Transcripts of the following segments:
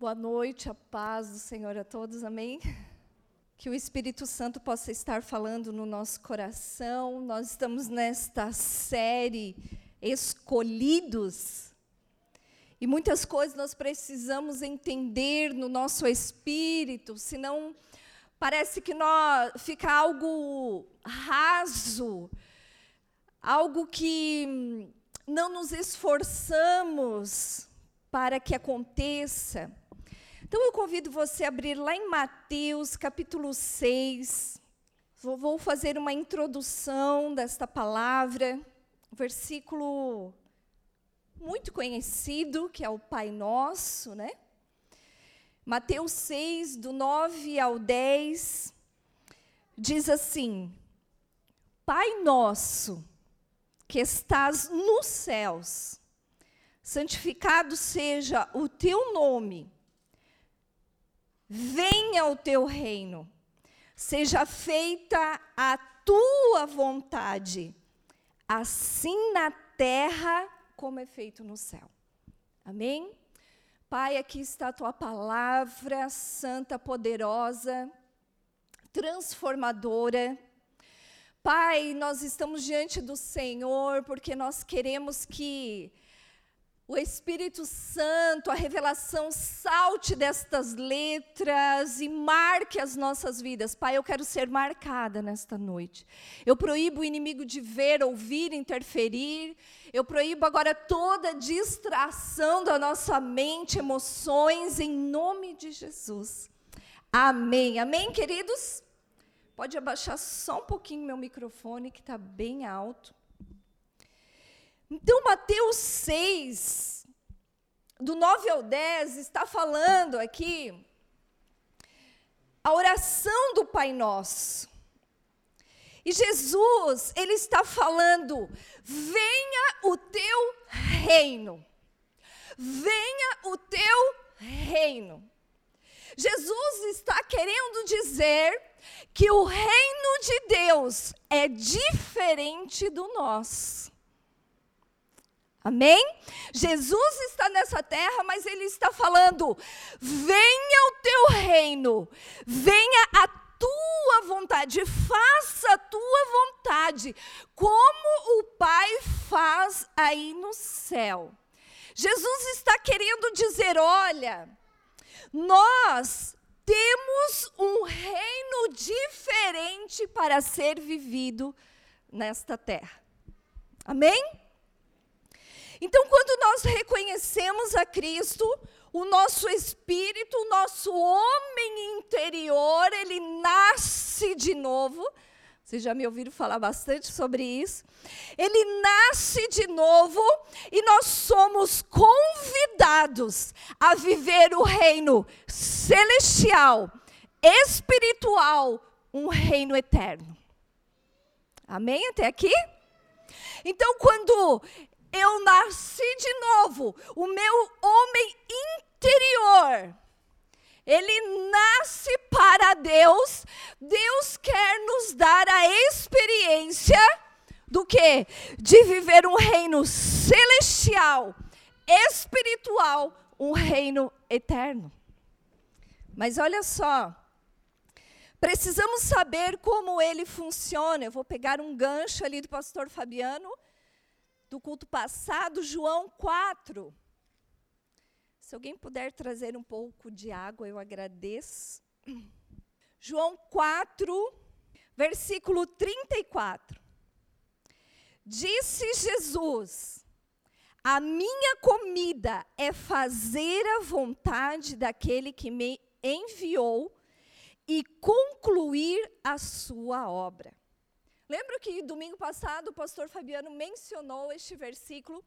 Boa noite, a paz do Senhor a todos, amém? Que o Espírito Santo possa estar falando no nosso coração. Nós estamos nesta série Escolhidos. E muitas coisas nós precisamos entender no nosso espírito, senão parece que nós fica algo raso, algo que não nos esforçamos para que aconteça. Então eu convido você a abrir lá em Mateus capítulo 6. Vou fazer uma introdução desta palavra, versículo muito conhecido, que é o Pai Nosso, né? Mateus 6, do 9 ao 10, diz assim: Pai nosso, que estás nos céus, santificado seja o teu nome venha o teu reino, seja feita a tua vontade, assim na terra como é feito no céu. Amém? Pai, aqui está a tua palavra santa, poderosa, transformadora. Pai, nós estamos diante do Senhor porque nós queremos que o Espírito Santo, a revelação, salte destas letras e marque as nossas vidas. Pai, eu quero ser marcada nesta noite. Eu proíbo o inimigo de ver, ouvir, interferir. Eu proíbo agora toda distração da nossa mente, emoções, em nome de Jesus. Amém. Amém, queridos? Pode abaixar só um pouquinho meu microfone, que está bem alto. Então, Mateus 6, do 9 ao 10, está falando aqui a oração do Pai Nosso. E Jesus, ele está falando: venha o teu reino. Venha o teu reino. Jesus está querendo dizer que o reino de Deus é diferente do nosso. Amém? Jesus está nessa terra, mas ele está falando: venha o teu reino, venha a tua vontade, faça a tua vontade, como o Pai faz aí no céu. Jesus está querendo dizer: olha, nós temos um reino diferente para ser vivido nesta terra. Amém? Então, quando nós reconhecemos a Cristo, o nosso espírito, o nosso homem interior, ele nasce de novo. Vocês já me ouviram falar bastante sobre isso. Ele nasce de novo e nós somos convidados a viver o reino celestial, espiritual, um reino eterno. Amém até aqui? Então, quando eu nasci de novo, o meu homem interior. Ele nasce para Deus. Deus quer nos dar a experiência do que? De viver um reino celestial, espiritual, um reino eterno. Mas olha só, precisamos saber como ele funciona. Eu vou pegar um gancho ali do pastor Fabiano do culto passado, João 4. Se alguém puder trazer um pouco de água, eu agradeço. João 4, versículo 34. Disse Jesus: A minha comida é fazer a vontade daquele que me enviou e concluir a sua obra. Lembro que domingo passado o pastor Fabiano mencionou este versículo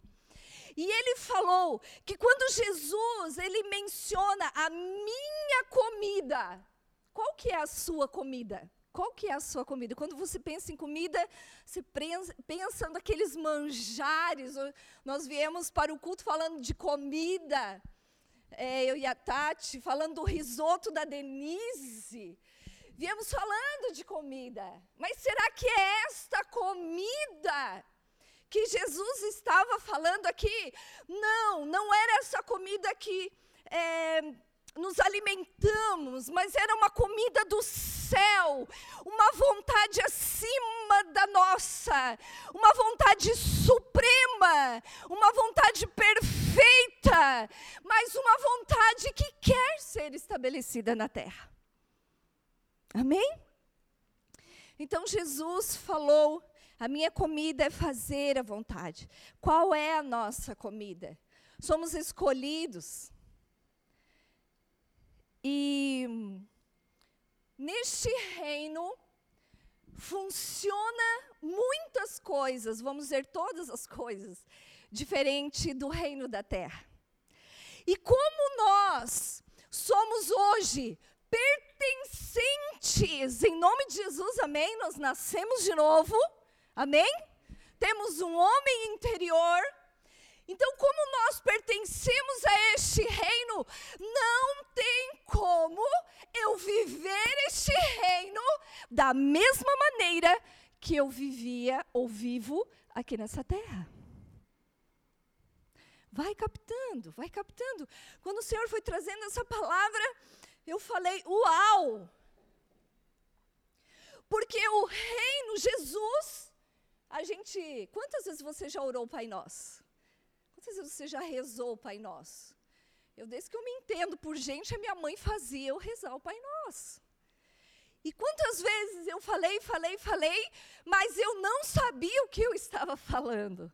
e ele falou que quando Jesus ele menciona a minha comida, qual que é a sua comida? Qual que é a sua comida? Quando você pensa em comida, você pensa naqueles manjares. Nós viemos para o culto falando de comida. É, eu e a Tati, falando do risoto da Denise. Viemos falando de comida, mas será que é esta comida que Jesus estava falando aqui? Não, não era essa comida que é, nos alimentamos, mas era uma comida do céu, uma vontade acima da nossa, uma vontade suprema, uma vontade perfeita, mas uma vontade que quer ser estabelecida na terra. Amém? Então Jesus falou: a minha comida é fazer a vontade. Qual é a nossa comida? Somos escolhidos. E neste reino funciona muitas coisas, vamos dizer todas as coisas, diferente do reino da terra. E como nós somos hoje pertencentes, em nome de Jesus, amém? Nós nascemos de novo, amém? Temos um homem interior. Então, como nós pertencemos a este reino, não tem como eu viver este reino da mesma maneira que eu vivia ou vivo aqui nessa terra. Vai captando, vai captando. Quando o Senhor foi trazendo essa palavra, eu falei, uau! Porque o reino, Jesus, a gente. Quantas vezes você já orou Pai Nosso? Quantas vezes você já rezou Pai Nosso? Eu, desde que eu me entendo por gente, a minha mãe fazia eu rezar o Pai Nosso. E quantas vezes eu falei, falei, falei, mas eu não sabia o que eu estava falando.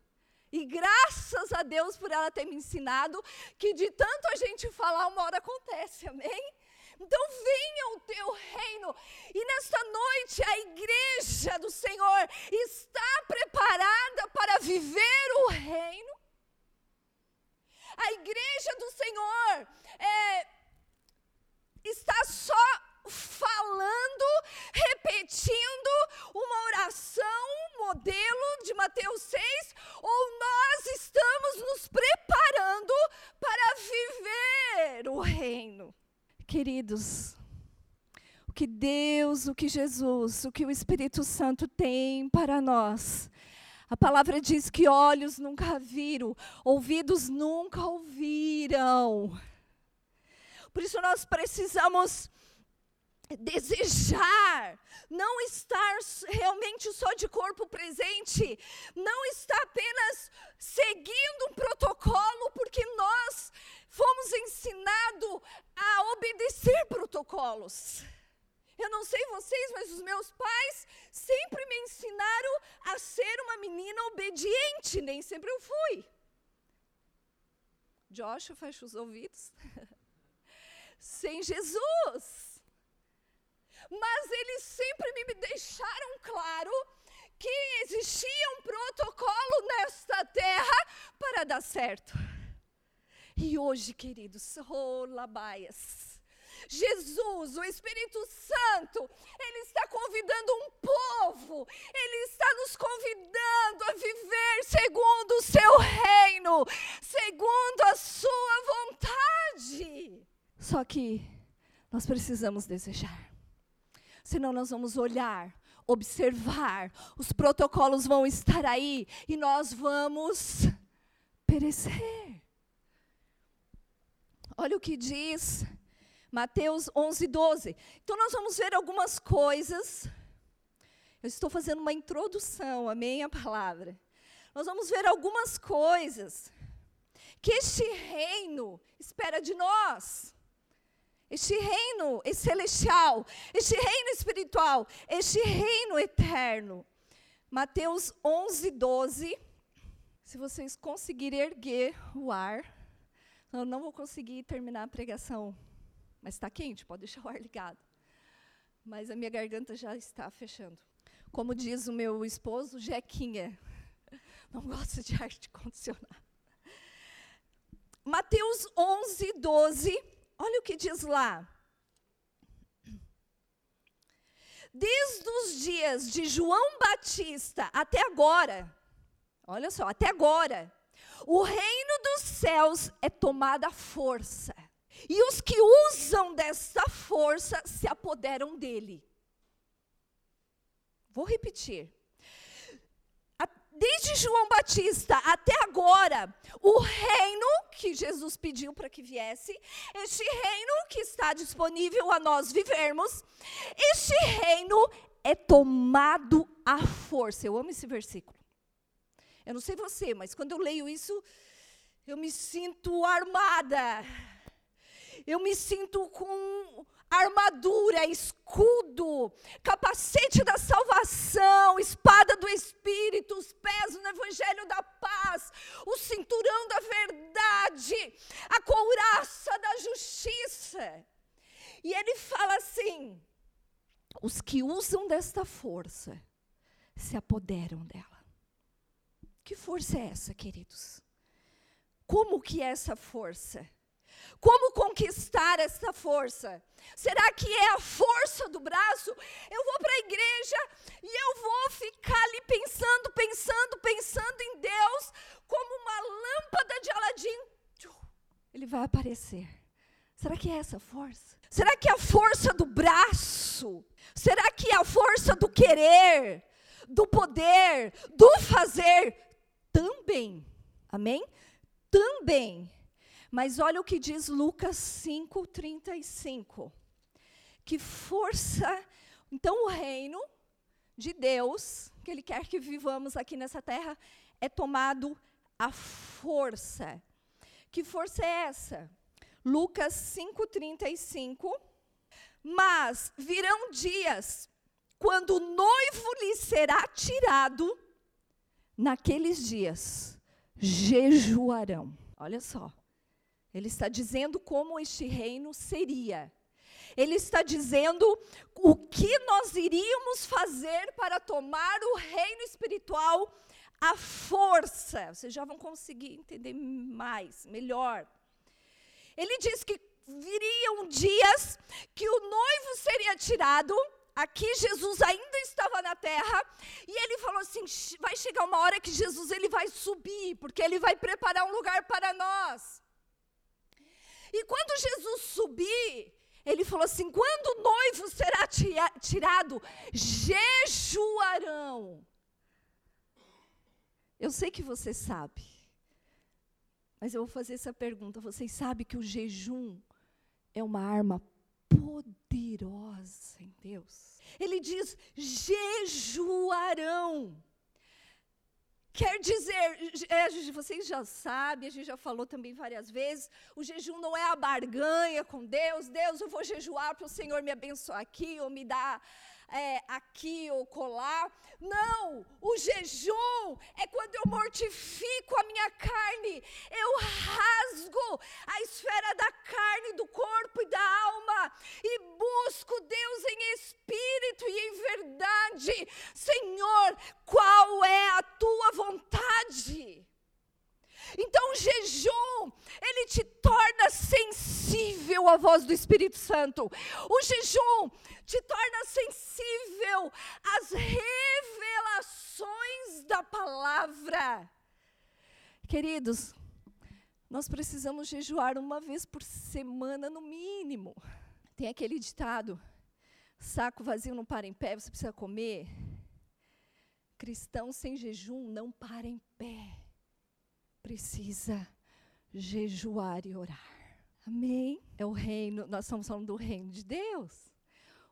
E graças a Deus por ela ter me ensinado que de tanto a gente falar, uma hora acontece, amém? Então venha o teu reino. E nesta noite a igreja do Senhor está preparada para viver o reino. A igreja do Senhor é, está só falando, repetindo uma oração, um modelo de Mateus 6, ou nós estamos nos preparando para viver o reino. Queridos, o que Deus, o que Jesus, o que o Espírito Santo tem para nós. A palavra diz que olhos nunca viram, ouvidos nunca ouviram. Por isso nós precisamos desejar, não estar realmente só de corpo presente, não estar apenas seguindo um protocolo, porque nós fomos ensinados a obedecer protocolos. Eu não sei vocês, mas os meus pais sempre me ensinaram a ser uma menina obediente, nem sempre eu fui. Joshua, fecha os ouvidos. Sem Jesus. Mas eles sempre me deixaram claro que existia um protocolo nesta terra para dar certo. E hoje, queridos, oh, Jesus, o Espírito Santo, Ele está convidando um povo, Ele está nos convidando a viver segundo o seu reino, segundo a sua vontade. Só que nós precisamos desejar, senão nós vamos olhar, observar, os protocolos vão estar aí e nós vamos perecer. Olha o que diz Mateus 11, 12. Então, nós vamos ver algumas coisas. Eu estou fazendo uma introdução, amém? A palavra. Nós vamos ver algumas coisas que este reino espera de nós. Este reino celestial, este reino espiritual, este reino eterno. Mateus 11, 12. Se vocês conseguirem erguer o ar. Eu não vou conseguir terminar a pregação, mas está quente, pode deixar o ar ligado. Mas a minha garganta já está fechando. Como diz o meu esposo, Jequinha, não gosta de ar condicionado. Mateus 11, 12, olha o que diz lá. Desde os dias de João Batista até agora, olha só, até agora, o reino dos céus é tomada força. E os que usam dessa força se apoderam dele. Vou repetir. desde João Batista até agora, o reino que Jesus pediu para que viesse, este reino que está disponível a nós vivermos, este reino é tomado à força. Eu amo esse versículo. Eu não sei você, mas quando eu leio isso, eu me sinto armada. Eu me sinto com armadura, escudo, capacete da salvação, espada do Espírito, os pés no Evangelho da paz, o cinturão da verdade, a couraça da justiça. E ele fala assim: os que usam desta força se apoderam dela. Que força é essa, queridos? Como que é essa força? Como conquistar essa força? Será que é a força do braço? Eu vou para a igreja e eu vou ficar ali pensando, pensando, pensando em Deus, como uma lâmpada de Aladim. Ele vai aparecer. Será que é essa força? Será que é a força do braço? Será que é a força do querer, do poder, do fazer? Também. Amém? Também. Mas olha o que diz Lucas 5:35. Que força, então o reino de Deus, que ele quer que vivamos aqui nessa terra, é tomado à força. Que força é essa? Lucas 5:35. Mas virão dias quando o noivo lhe será tirado, naqueles dias jejuarão. Olha só. Ele está dizendo como este reino seria. Ele está dizendo o que nós iríamos fazer para tomar o reino espiritual à força. Vocês já vão conseguir entender mais, melhor. Ele diz que viriam dias que o noivo seria tirado. Aqui Jesus ainda estava na terra e ele falou assim: vai chegar uma hora que Jesus ele vai subir, porque ele vai preparar um lugar para nós. E quando Jesus subir, ele falou assim: quando o noivo será tirado, jejuarão. Eu sei que você sabe, mas eu vou fazer essa pergunta: vocês sabem que o jejum é uma arma poderosa em Deus? Ele diz: jejuarão. Quer dizer, é, vocês já sabem, a gente já falou também várias vezes, o jejum não é a barganha com Deus. Deus, eu vou jejuar para o Senhor me abençoar aqui ou me dar é, aqui ou colar. Não, o jejum é quando eu mortifico a minha carne, eu rasgo a esfera da carne, do corpo e da alma e busco Deus em espírito e em verdade. Senhor, qual é a tua vontade? Então o jejum, ele te torna sensível à voz do Espírito Santo. O jejum te torna sensível às revelações da palavra. Queridos, nós precisamos jejuar uma vez por semana no mínimo. Tem aquele ditado: saco vazio não para em pé, você precisa comer. Cristão sem jejum não para em pé precisa jejuar e orar. Amém? É o reino, nós estamos falando do reino de Deus.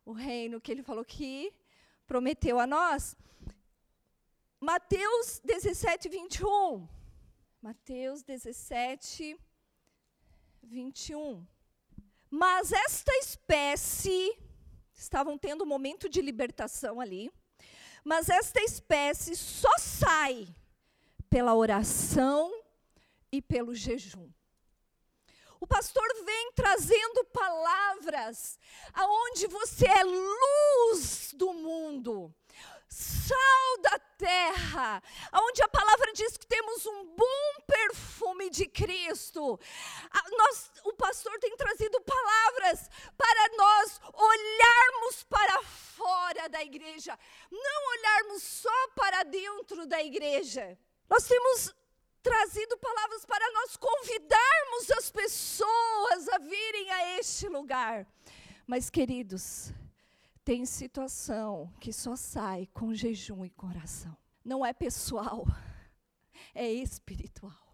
O reino que ele falou que prometeu a nós. Mateus 17, 21. Mateus 17, 21. Mas esta espécie, estavam tendo um momento de libertação ali, mas esta espécie só sai pela oração e pelo jejum. O pastor vem trazendo palavras aonde você é luz do mundo, sal da terra, aonde a palavra diz que temos um bom perfume de Cristo. nós, o pastor tem trazido palavras para nós olharmos para fora da igreja, não olharmos só para dentro da igreja. Nós temos trazido palavras para nós convidarmos as pessoas a virem a este lugar. Mas, queridos, tem situação que só sai com jejum e coração. não é pessoal, é espiritual.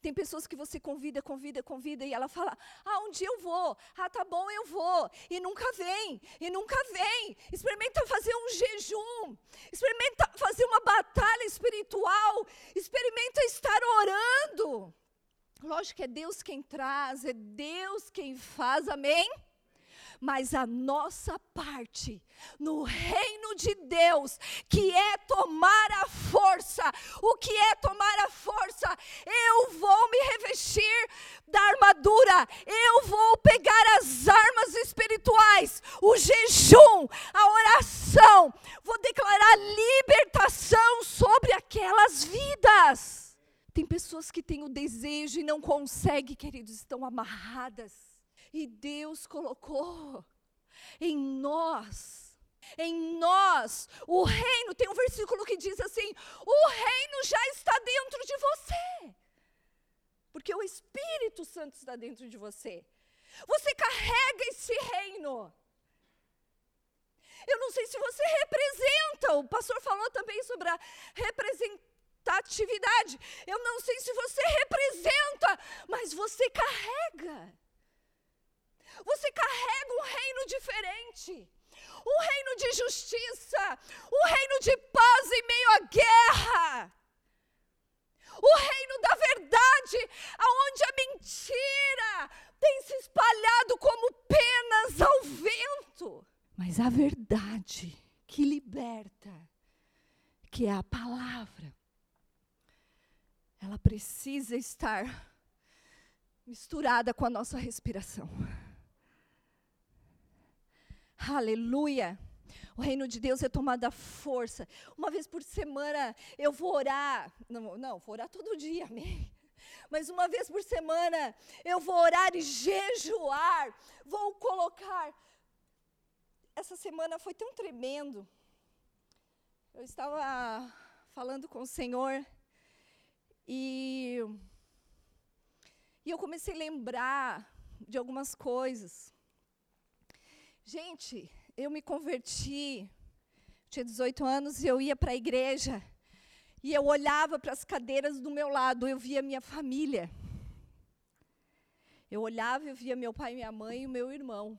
Tem pessoas que você convida, convida, convida e ela fala: Ah, um dia eu vou. Ah, tá bom, eu vou. E nunca vem, e nunca vem. Experimenta fazer um jejum. Experimenta fazer uma batalha espiritual. Experimenta estar orando. Lógico que é Deus quem traz, é Deus quem faz, amém? Mas a nossa parte no reino de Deus, que é tomar a força. O que é tomar a força? Eu vou me revestir da armadura, eu vou pegar as armas espirituais, o jejum, a oração, vou declarar libertação sobre aquelas vidas. Tem pessoas que têm o desejo e não conseguem, queridos, estão amarradas e Deus colocou em nós, em nós, o reino. Tem um versículo que diz assim: o reino já está dentro de você. Porque o Espírito Santo está dentro de você. Você carrega esse reino. Eu não sei se você representa, o pastor falou também sobre a representatividade. Eu não sei se você representa, mas você carrega. Você carrega um reino diferente. Um reino de justiça, um reino de paz em meio à guerra. O reino da verdade, aonde a mentira tem se espalhado como penas ao vento. Mas a verdade que liberta, que é a palavra, ela precisa estar misturada com a nossa respiração. Aleluia. O reino de Deus é tomada força. Uma vez por semana eu vou orar. Não, não, vou orar todo dia, amém. Mas uma vez por semana eu vou orar e jejuar. Vou colocar. Essa semana foi tão tremendo. Eu estava falando com o Senhor e, e eu comecei a lembrar de algumas coisas. Gente, eu me converti, tinha 18 anos e eu ia para a igreja. E eu olhava para as cadeiras do meu lado, eu via minha família. Eu olhava e via meu pai, minha mãe e o meu irmão.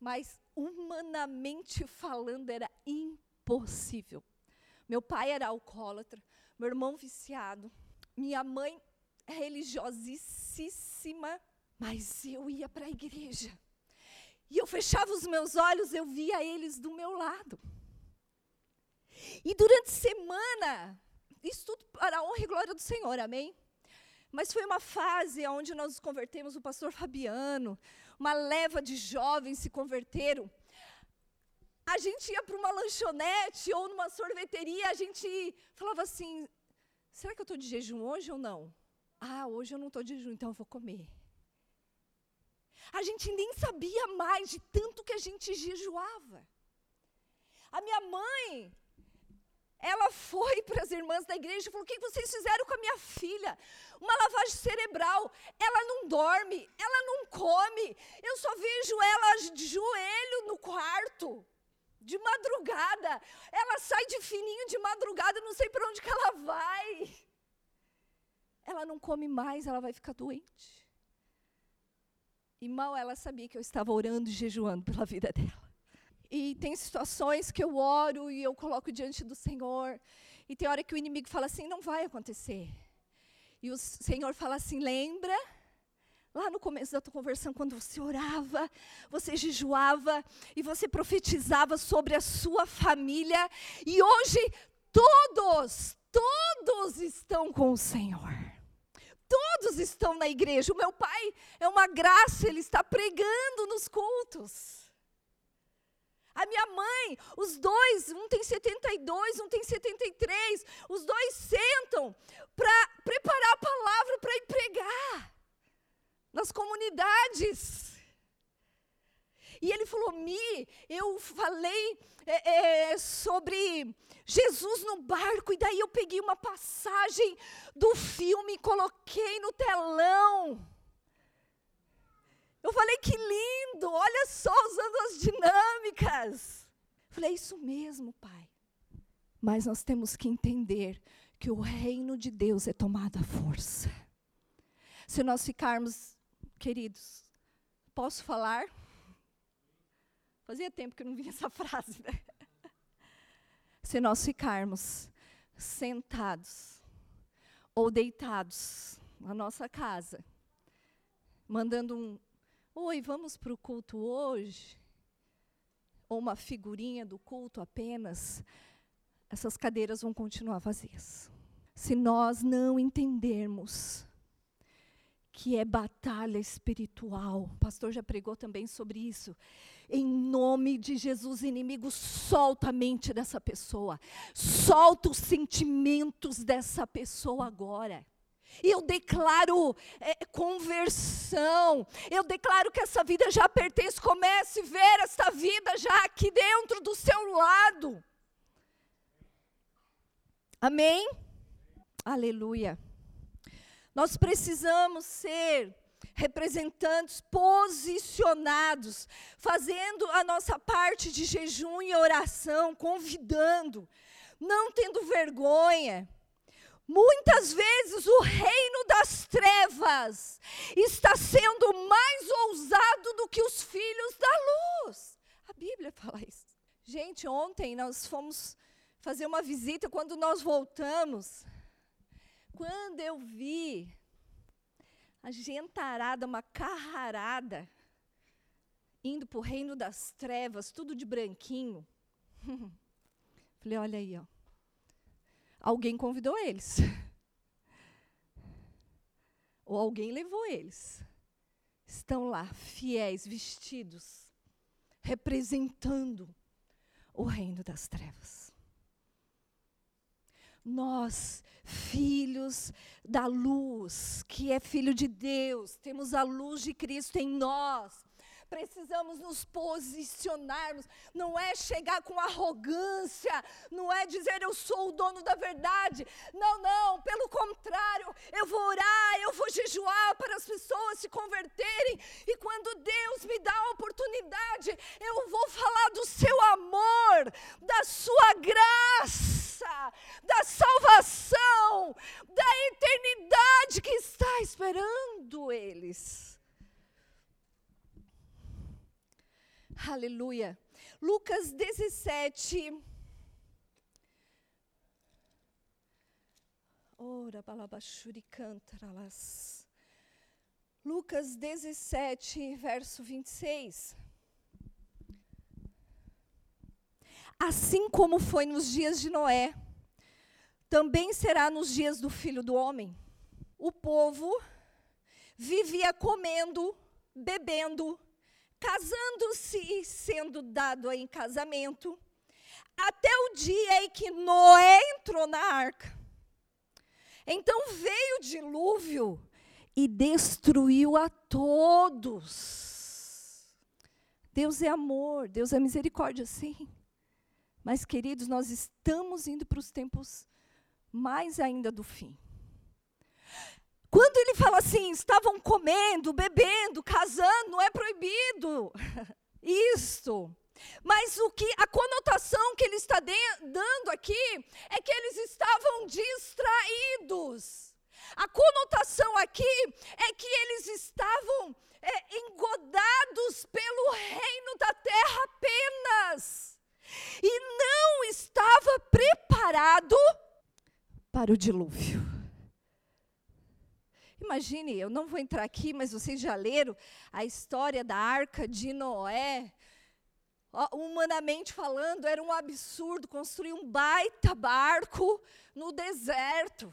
Mas, humanamente falando, era impossível. Meu pai era alcoólatra, meu irmão viciado, minha mãe religiosíssima, mas eu ia para a igreja. E eu fechava os meus olhos, eu via eles do meu lado. E durante semana, isso tudo para a honra e glória do Senhor, amém? Mas foi uma fase onde nós nos convertemos, o pastor Fabiano, uma leva de jovens se converteram. A gente ia para uma lanchonete ou numa sorveteria, a gente falava assim: será que eu estou de jejum hoje ou não? Ah, hoje eu não estou de jejum, então eu vou comer. A gente nem sabia mais de tanto que a gente jejuava. A minha mãe, ela foi para as irmãs da igreja e falou: O que vocês fizeram com a minha filha? Uma lavagem cerebral. Ela não dorme, ela não come. Eu só vejo ela de joelho no quarto, de madrugada. Ela sai de fininho de madrugada, não sei para onde que ela vai. Ela não come mais, ela vai ficar doente. E mal ela sabia que eu estava orando e jejuando pela vida dela. E tem situações que eu oro e eu coloco diante do Senhor. E tem hora que o inimigo fala assim: não vai acontecer. E o Senhor fala assim: lembra? Lá no começo da tua conversão, quando você orava, você jejuava e você profetizava sobre a sua família. E hoje, todos, todos estão com o Senhor. Todos estão na igreja. O meu pai é uma graça, ele está pregando nos cultos. A minha mãe, os dois, um tem 72, um tem 73, os dois sentam para preparar a palavra para ir pregar nas comunidades. E ele falou: Mi, eu falei é, é, sobre Jesus no barco, e daí eu peguei uma passagem do filme e coloquei no telão. Eu falei: Que lindo, olha só, usando as dinâmicas. Eu falei: É isso mesmo, pai. Mas nós temos que entender que o reino de Deus é tomado à força. Se nós ficarmos, queridos, posso falar? Fazia tempo que eu não via essa frase, né? Se nós ficarmos sentados ou deitados na nossa casa, mandando um Oi, vamos para o culto hoje? Ou uma figurinha do culto apenas, essas cadeiras vão continuar vazias. Se nós não entendermos que é batalha espiritual, o pastor já pregou também sobre isso. Em nome de Jesus, inimigo, solta a mente dessa pessoa, solta os sentimentos dessa pessoa agora. E eu declaro é, conversão. Eu declaro que essa vida já pertence. Comece a ver essa vida já aqui dentro do seu lado. Amém? Aleluia. Nós precisamos ser representantes posicionados, fazendo a nossa parte de jejum e oração, convidando, não tendo vergonha. Muitas vezes o reino das trevas está sendo mais ousado do que os filhos da luz. A Bíblia fala isso. Gente, ontem nós fomos fazer uma visita quando nós voltamos. Quando eu vi a gentarada, uma carrarada, indo para o reino das trevas, tudo de branquinho. Falei, olha aí, ó. Alguém convidou eles. Ou alguém levou eles. Estão lá, fiéis, vestidos, representando o reino das trevas. Nós, filhos da luz, que é filho de Deus, temos a luz de Cristo em nós precisamos nos posicionarmos. Não é chegar com arrogância, não é dizer eu sou o dono da verdade. Não, não, pelo contrário, eu vou orar, eu vou jejuar para as pessoas se converterem. E quando Deus me dá a oportunidade, eu vou falar do seu amor, da sua graça, da salvação, da eternidade que está esperando eles. Aleluia. Lucas 17. Ora, balabachuri cantaras. Lucas 17, verso 26. Assim como foi nos dias de Noé, também será nos dias do filho do homem. O povo vivia comendo, bebendo, casando-se e sendo dado em casamento, até o dia em que Noé entrou na arca. Então veio o dilúvio e destruiu a todos. Deus é amor, Deus é misericórdia, sim. Mas, queridos, nós estamos indo para os tempos mais ainda do fim. Quando ele fala assim, estavam comendo, bebendo, casando, não é proibido. Isto. Mas o que a conotação que ele está de, dando aqui é que eles estavam distraídos. A conotação aqui é que eles estavam é, engodados pelo reino da terra apenas. E não estava preparado para o dilúvio. Imagine, eu não vou entrar aqui, mas vocês já leram a história da arca de Noé. Humanamente falando, era um absurdo construir um baita barco no deserto,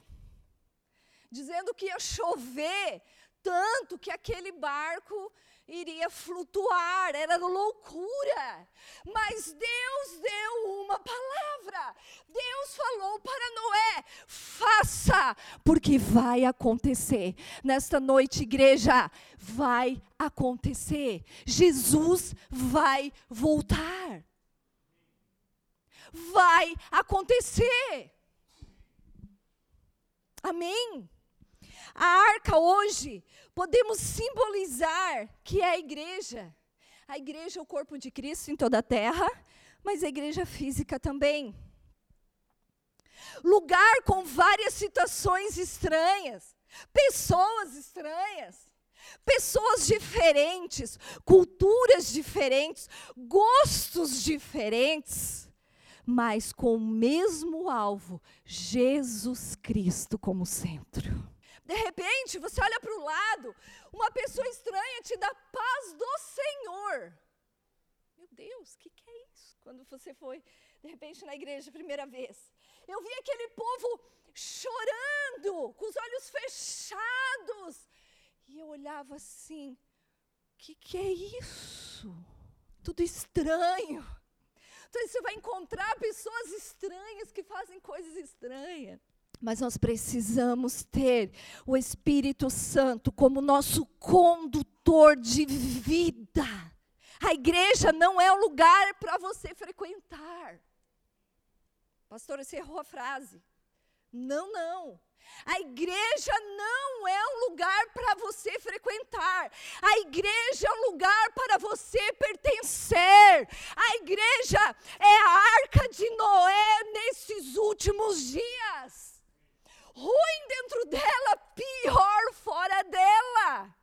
dizendo que ia chover tanto que aquele barco iria flutuar, era loucura. Mas Deus deu uma palavra. Deus falou para Noé: faça, porque vai acontecer. Nesta noite, igreja, vai acontecer. Jesus vai voltar. Vai acontecer. Amém. A arca hoje podemos simbolizar que é a igreja. A igreja é o corpo de Cristo em toda a terra, mas a igreja física também. lugar com várias situações estranhas, pessoas estranhas, pessoas diferentes, culturas diferentes, gostos diferentes, mas com o mesmo alvo, Jesus Cristo como centro. De repente, você olha para o lado, uma pessoa estranha te dá paz do Senhor. Meu Deus, o que, que é isso? Quando você foi, de repente, na igreja a primeira vez, eu vi aquele povo chorando, com os olhos fechados. E eu olhava assim: o que, que é isso? Tudo estranho. Então você vai encontrar pessoas estranhas que fazem coisas estranhas. Mas nós precisamos ter o Espírito Santo como nosso condutor de vida. A igreja não é o lugar para você frequentar. Pastor, você errou a frase. Não, não. A igreja não é um lugar para você frequentar. A igreja é um lugar para você pertencer. A igreja é a arca de Noé nesses últimos dias ruim dentro dela, pior fora dela.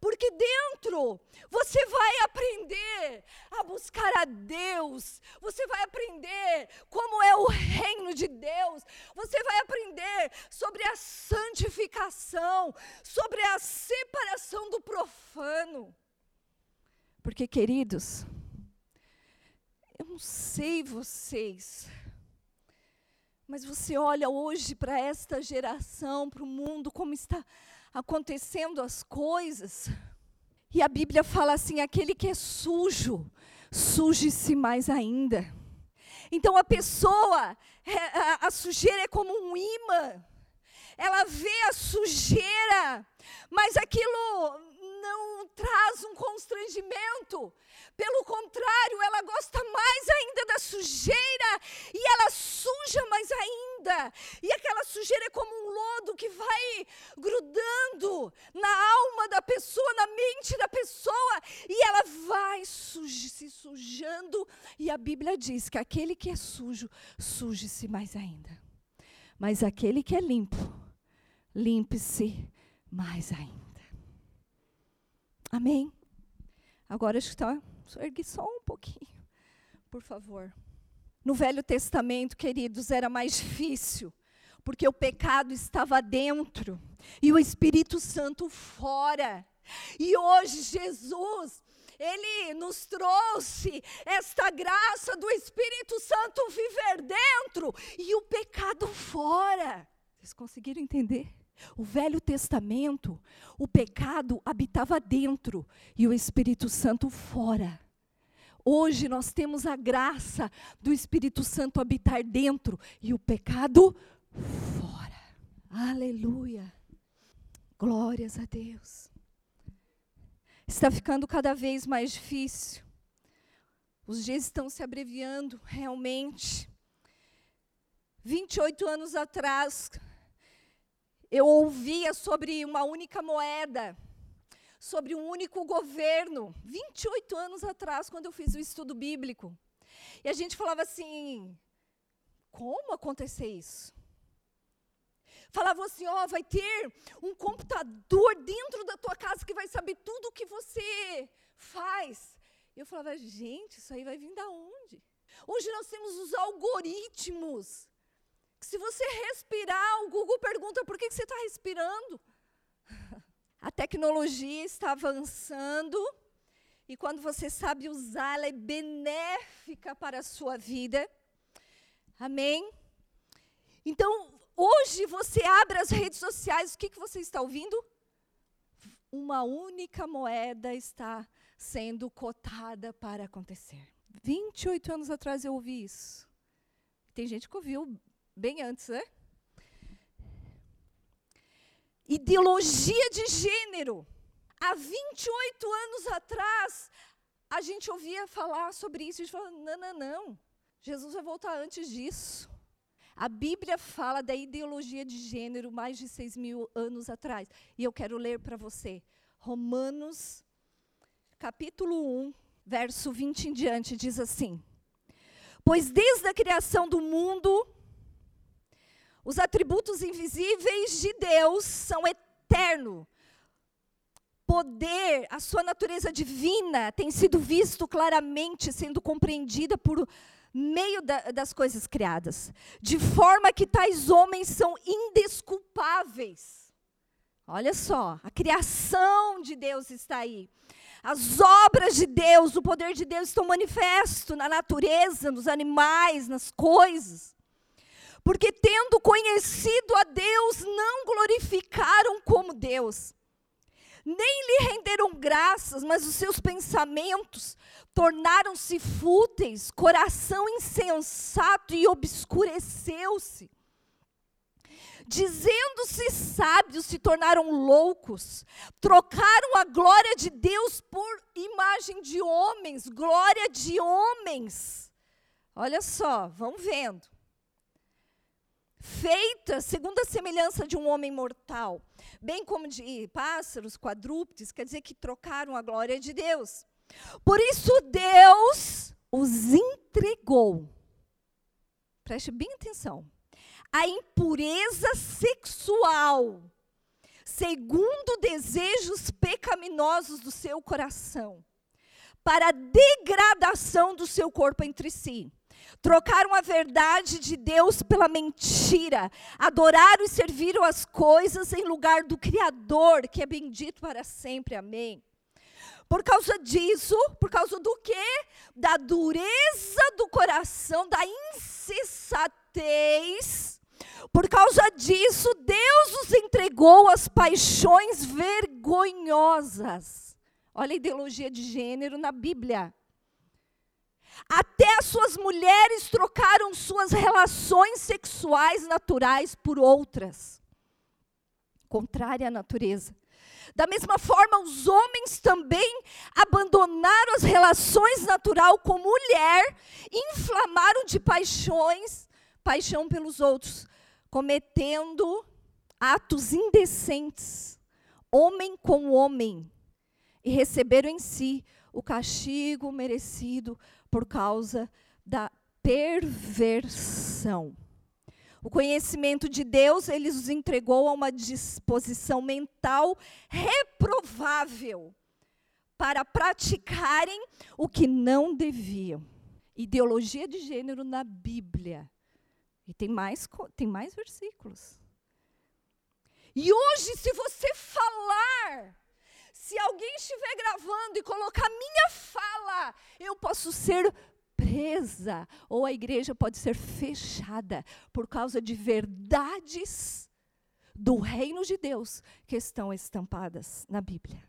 Porque dentro você vai aprender a buscar a Deus, você vai aprender como é o reino de Deus, você vai aprender sobre a santificação, sobre a separação do profano. Porque, queridos, eu não sei vocês, mas você olha hoje para esta geração, para o mundo, como está acontecendo as coisas. E a Bíblia fala assim: aquele que é sujo, suje-se mais ainda. Então a pessoa, é, a, a sujeira é como um imã. Ela vê a sujeira, mas aquilo não traz um constrangimento. Pelo contrário, ela gosta mais ainda da sujeira e ela suja mais ainda. E aquela sujeira é como um lodo que vai grudando na alma da pessoa, na mente da pessoa, e ela vai se sujando. E a Bíblia diz que aquele que é sujo, suje-se mais ainda. Mas aquele que é limpo, limpe-se mais ainda. Amém? Agora está ergue só um pouquinho, por favor. No Velho Testamento, queridos, era mais difícil, porque o pecado estava dentro e o Espírito Santo fora. E hoje Jesus, ele nos trouxe esta graça do Espírito Santo viver dentro e o pecado fora. Vocês conseguiram entender? O Velho Testamento, o pecado habitava dentro e o Espírito Santo fora. Hoje nós temos a graça do Espírito Santo habitar dentro e o pecado fora. Aleluia. Glórias a Deus. Está ficando cada vez mais difícil. Os dias estão se abreviando, realmente. 28 anos atrás, eu ouvia sobre uma única moeda, sobre um único governo, 28 anos atrás, quando eu fiz o estudo bíblico. E a gente falava assim: como acontecer isso? Falavam assim: ó, oh, vai ter um computador dentro da tua casa que vai saber tudo o que você faz. E eu falava: gente, isso aí vai vir da onde? Hoje nós temos os algoritmos se você respirar, o Google pergunta por que você está respirando. A tecnologia está avançando e quando você sabe usar, ela é benéfica para a sua vida. Amém? Então, hoje você abre as redes sociais, o que, que você está ouvindo? Uma única moeda está sendo cotada para acontecer. 28 anos atrás eu ouvi isso. Tem gente que ouviu bem antes, né? Ideologia de gênero. Há 28 anos atrás, a gente ouvia falar sobre isso e falava, não, não, não. Jesus vai voltar antes disso. A Bíblia fala da ideologia de gênero mais de seis mil anos atrás. E eu quero ler para você. Romanos, capítulo 1, verso 20 em diante, diz assim: Pois desde a criação do mundo, Os atributos invisíveis de Deus são eternos. Poder, a sua natureza divina tem sido visto claramente, sendo compreendida por meio da, das coisas criadas, de forma que tais homens são indesculpáveis. Olha só, a criação de Deus está aí. As obras de Deus, o poder de Deus estão manifestos na natureza, nos animais, nas coisas. Porque tendo conhecido a Deus, não glorificaram como Deus, nem lhe renderam graças, mas os seus pensamentos tornaram-se fúteis, coração insensato e obscureceu-se. Dizendo-se sábios, se tornaram loucos, trocaram a glória de Deus por imagem de homens, glória de homens. Olha só, vão vendo. Feita segundo a semelhança de um homem mortal, bem como de pássaros, quadrúpedes, quer dizer que trocaram a glória de Deus. Por isso Deus os entregou. Preste bem atenção. A impureza sexual, segundo desejos pecaminosos do seu coração, para a degradação do seu corpo entre si. Trocaram a verdade de Deus pela mentira, adoraram e serviram as coisas em lugar do Criador, que é bendito para sempre. Amém. Por causa disso, por causa do quê? Da dureza do coração, da insensatez. Por causa disso, Deus os entregou às paixões vergonhosas. Olha a ideologia de gênero na Bíblia. As suas mulheres trocaram suas relações sexuais naturais por outras, contrária à natureza. Da mesma forma, os homens também abandonaram as relações natural com mulher, inflamaram de paixões, paixão pelos outros, cometendo atos indecentes, homem com homem, e receberam em si o castigo merecido por causa da perversão. O conhecimento de Deus, ele os entregou a uma disposição mental reprovável para praticarem o que não deviam. Ideologia de gênero na Bíblia. E tem mais, tem mais versículos. E hoje, se você falar, se alguém estiver gravando e colocar minha fala, eu posso ser presa, ou a igreja pode ser fechada por causa de verdades do reino de Deus que estão estampadas na Bíblia.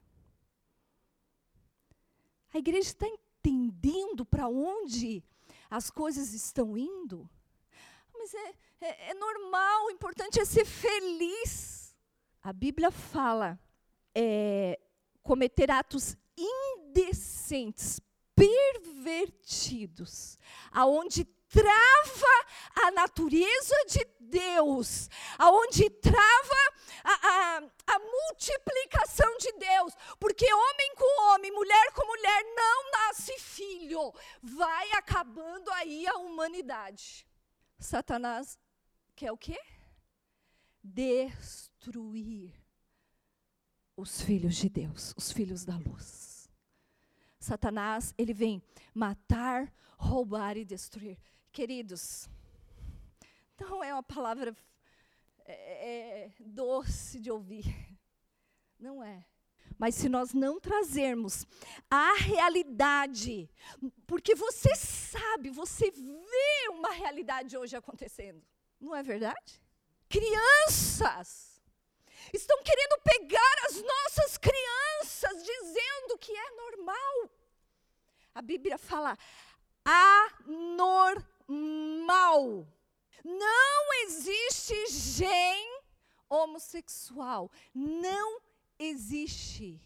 A igreja está entendendo para onde as coisas estão indo? Mas é, é, é normal, o importante é ser feliz. A Bíblia fala é, cometer atos indecentes, pervertidos, aonde trava a natureza de Deus, aonde trava a, a, a, multiplicação de Deus, porque homem com homem, mulher com mulher, não nasce filho, vai acabando aí a humanidade. Satanás quer o quê? Destruir os filhos de Deus, os filhos da luz. Satanás, ele vem matar, roubar e destruir. Queridos, não é uma palavra é, é, doce de ouvir. Não é. Mas se nós não trazermos a realidade, porque você sabe, você vê uma realidade hoje acontecendo, não é verdade? Crianças estão querendo pegar as nossas crianças, dizendo que é normal. A Bíblia fala anormal. Não existe gen homossexual. Não existe.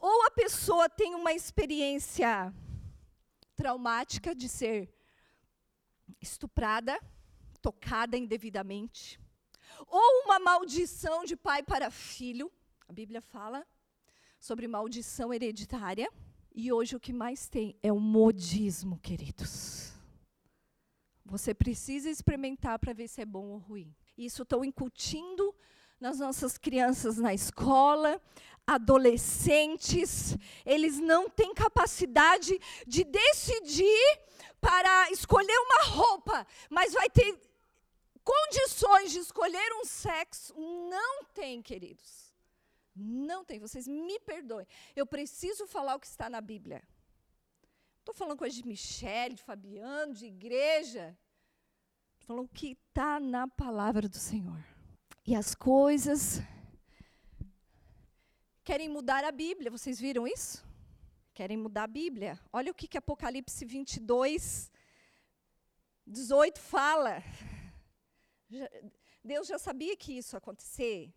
Ou a pessoa tem uma experiência traumática de ser estuprada, tocada indevidamente, ou uma maldição de pai para filho. A Bíblia fala sobre maldição hereditária. E hoje o que mais tem é o modismo, queridos. Você precisa experimentar para ver se é bom ou ruim. Isso estão incutindo nas nossas crianças na escola, adolescentes, eles não têm capacidade de decidir para escolher uma roupa, mas vai ter condições de escolher um sexo. Não tem, queridos. Não tem. Vocês me perdoem. Eu preciso falar o que está na Bíblia. Estou falando coisa de Michele, de Fabiano, de igreja. Estou falando o que está na palavra do Senhor. E as coisas querem mudar a Bíblia. Vocês viram isso? Querem mudar a Bíblia. Olha o que, que Apocalipse 22, 18 fala. Deus já sabia que isso ia acontecer.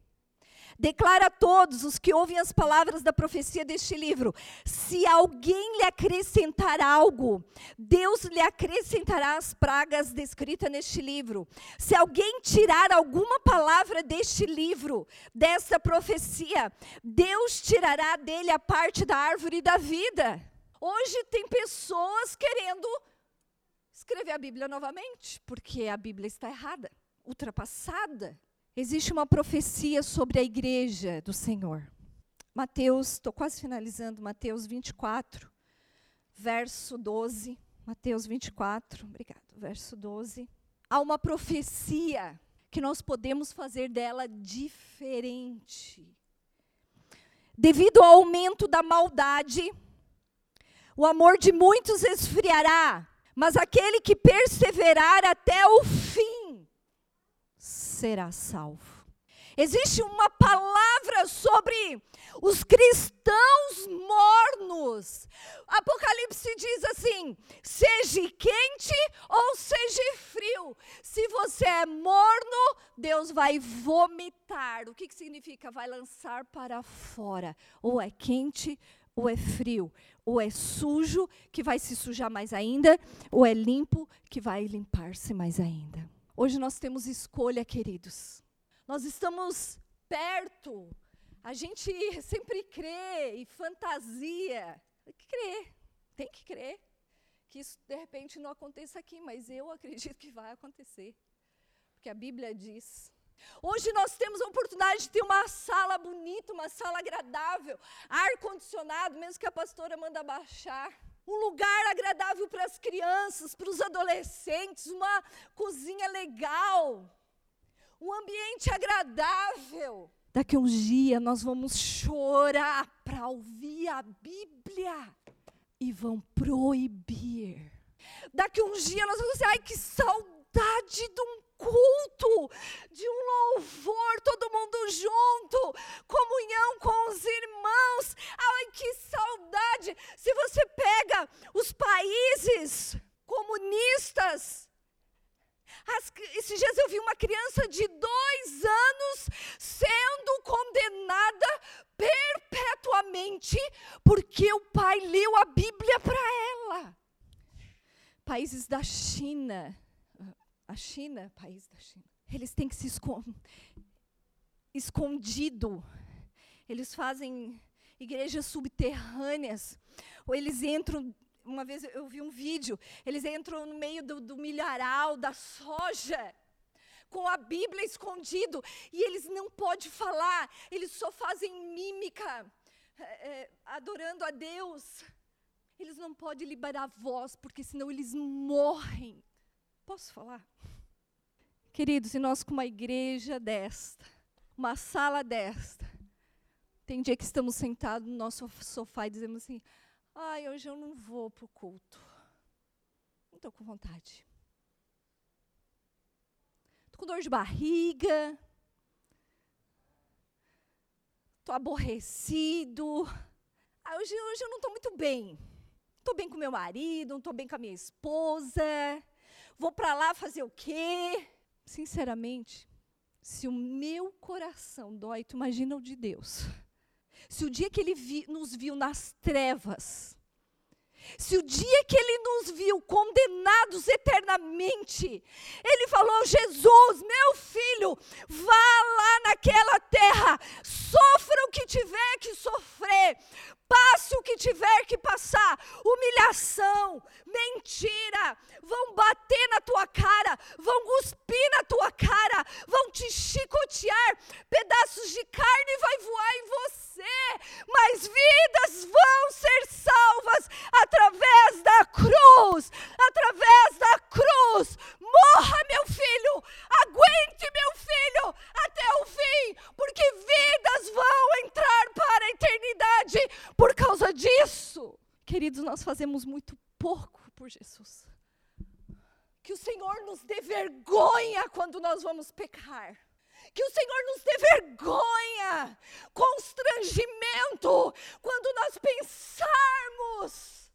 Declara a todos os que ouvem as palavras da profecia deste livro: se alguém lhe acrescentar algo, Deus lhe acrescentará as pragas descritas neste livro. Se alguém tirar alguma palavra deste livro, dessa profecia, Deus tirará dele a parte da árvore da vida. Hoje tem pessoas querendo escrever a Bíblia novamente, porque a Bíblia está errada, ultrapassada. Existe uma profecia sobre a igreja do Senhor. Mateus, estou quase finalizando, Mateus 24, verso 12. Mateus 24, obrigado, verso 12. Há uma profecia que nós podemos fazer dela diferente. Devido ao aumento da maldade, o amor de muitos esfriará, mas aquele que perseverar até o fim será salvo. Existe uma palavra sobre os cristãos mornos. Apocalipse diz assim: seja quente ou seja frio. Se você é morno, Deus vai vomitar. O que, que significa? Vai lançar para fora. Ou é quente ou é frio. Ou é sujo, que vai se sujar mais ainda, ou é limpo, que vai limpar-se mais ainda. Hoje nós temos escolha, queridos. Nós estamos perto. A gente sempre crê e fantasia. Crer, tem que crer. Que isso de repente não aconteça aqui, mas eu acredito que vai acontecer. Porque a Bíblia diz. Hoje nós temos a oportunidade de ter uma sala bonita, uma sala agradável, ar-condicionado, mesmo que a pastora manda baixar um lugar agradável para as crianças, para os adolescentes, uma cozinha legal, um ambiente agradável. Daqui a uns dias nós vamos chorar para ouvir a Bíblia e vão proibir. Daqui a uns dias nós vamos dizer, ai que saudade de um culto, de um louvor, todo mundo junto, comunhão com os irmãos. Ai, que saudade! Se você pega os países comunistas, as, esses dias eu vi uma criança de dois anos sendo condenada perpetuamente porque o pai leu a Bíblia para ela. Países da China, a China, país da China, eles têm que se esconder escondido. Eles fazem igrejas subterrâneas, ou eles entram. Uma vez eu vi um vídeo, eles entram no meio do, do milharal, da soja, com a Bíblia escondido, e eles não podem falar, eles só fazem mímica, é, adorando a Deus. Eles não podem liberar voz, porque senão eles morrem. Posso falar? Queridos, e nós com uma igreja desta, uma sala desta, tem dia que estamos sentados no nosso sofá e dizemos assim: ai, hoje eu não vou para o culto. Não estou com vontade. Estou com dor de barriga. Estou aborrecido. Hoje, hoje eu não estou muito bem. Estou bem com meu marido, não estou bem com a minha esposa. Vou para lá fazer o quê? Sinceramente, se o meu coração dói, tu imagina o de Deus. Se o dia que ele vi, nos viu nas trevas, se o dia que ele nos viu condenados eternamente, ele falou: Jesus, meu filho, vá lá naquela terra, sofra o que tiver que sofrer, Passe o que tiver que passar, humilhação, mentira, vão bater na tua cara, vão cuspir na tua cara, vão te chicotear, pedaços de carne vai voar em você, mas vidas vão ser salvas através da cruz, através da cruz. Morra, meu filho, aguente, meu filho, até o fim, porque vidas vão entrar para a eternidade por causa disso. Queridos, nós fazemos muito pouco por Jesus. Que o Senhor nos dê vergonha quando nós vamos pecar. Que o Senhor nos dê vergonha, constrangimento, quando nós pensarmos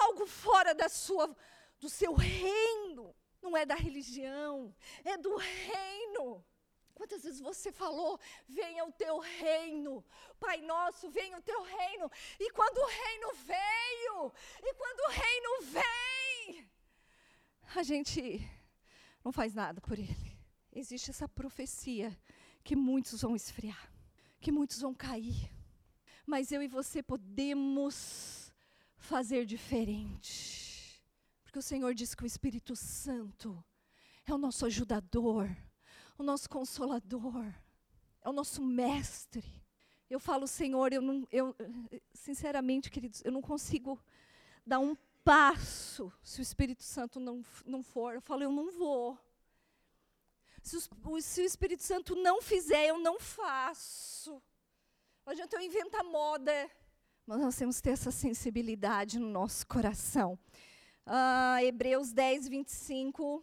algo fora da sua, do seu reino. Não é da religião, é do reino. Quantas vezes você falou, venha o teu reino, Pai nosso, venha o teu reino. E quando o reino veio, e quando o reino vem, a gente não faz nada por ele. Existe essa profecia que muitos vão esfriar, que muitos vão cair. Mas eu e você podemos fazer diferente. Porque o Senhor diz que o Espírito Santo é o nosso ajudador o nosso consolador, é o nosso mestre. Eu falo, Senhor, eu não, eu, sinceramente, queridos, eu não consigo dar um passo se o Espírito Santo não, não for. Eu falo, eu não vou. Se, o, se o Espírito Santo não fizer, eu não faço. Não adianta eu inventar moda. Mas nós temos que ter essa sensibilidade no nosso coração. Ah, Hebreus 10, 25.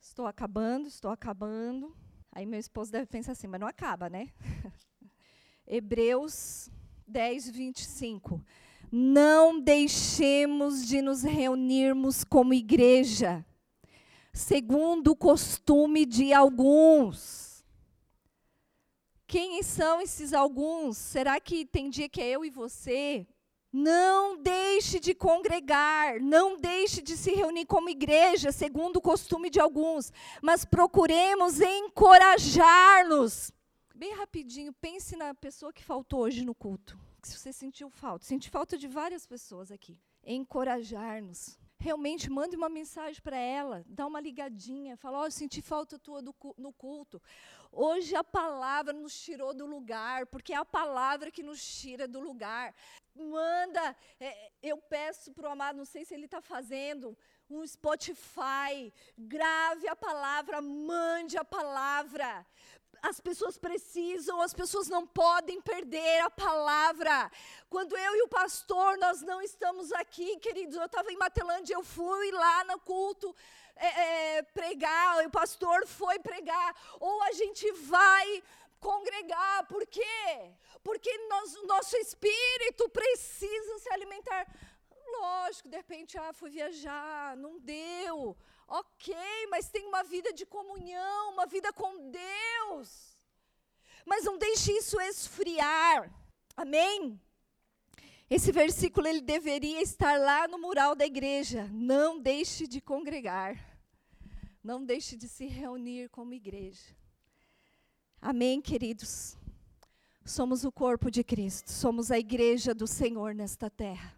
Estou acabando, estou acabando. Aí meu esposo deve pensar assim, mas não acaba, né? Hebreus 10, 25. Não deixemos de nos reunirmos como igreja, segundo o costume de alguns. Quem são esses alguns? Será que tem dia que é eu e você? Não deixe de congregar, não deixe de se reunir como igreja, segundo o costume de alguns, mas procuremos encorajar-nos. Bem rapidinho, pense na pessoa que faltou hoje no culto. Se você sentiu falta, senti falta de várias pessoas aqui. Encorajar-nos. Realmente mande uma mensagem para ela, dá uma ligadinha, fala: "Ó, oh, senti falta tua do, no culto". Hoje a palavra nos tirou do lugar, porque é a palavra que nos tira do lugar manda, é, eu peço para o amado, não sei se ele está fazendo, um Spotify, grave a palavra, mande a palavra. As pessoas precisam, as pessoas não podem perder a palavra. Quando eu e o pastor, nós não estamos aqui, queridos, eu estava em Matelândia, eu fui lá no culto é, é, pregar, o pastor foi pregar, ou a gente vai congregar. Por quê? Porque nós, o nosso espírito precisa se alimentar. Lógico, de repente, ah, fui viajar, não deu. Ok, mas tem uma vida de comunhão, uma vida com Deus. Mas não deixe isso esfriar. Amém? Esse versículo ele deveria estar lá no mural da igreja. Não deixe de congregar. Não deixe de se reunir como igreja. Amém, queridos? Somos o corpo de Cristo, somos a igreja do Senhor nesta terra.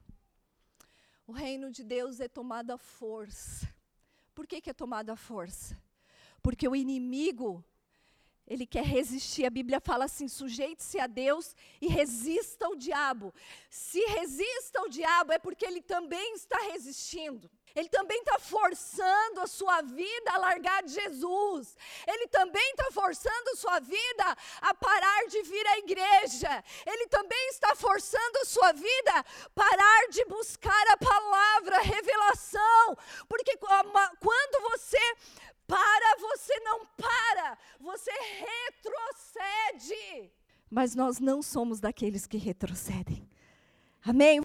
O reino de Deus é tomado à força. Por que, que é tomado à força? Porque o inimigo, ele quer resistir. A Bíblia fala assim: sujeite-se a Deus e resista ao diabo. Se resista ao diabo, é porque ele também está resistindo. Ele também está forçando a sua vida a largar de Jesus. Ele também está forçando a sua vida a parar de vir à igreja. Ele também está forçando a sua vida a parar de buscar a palavra, a revelação. Porque quando você para, você não para, você retrocede. Mas nós não somos daqueles que retrocedem. Amém?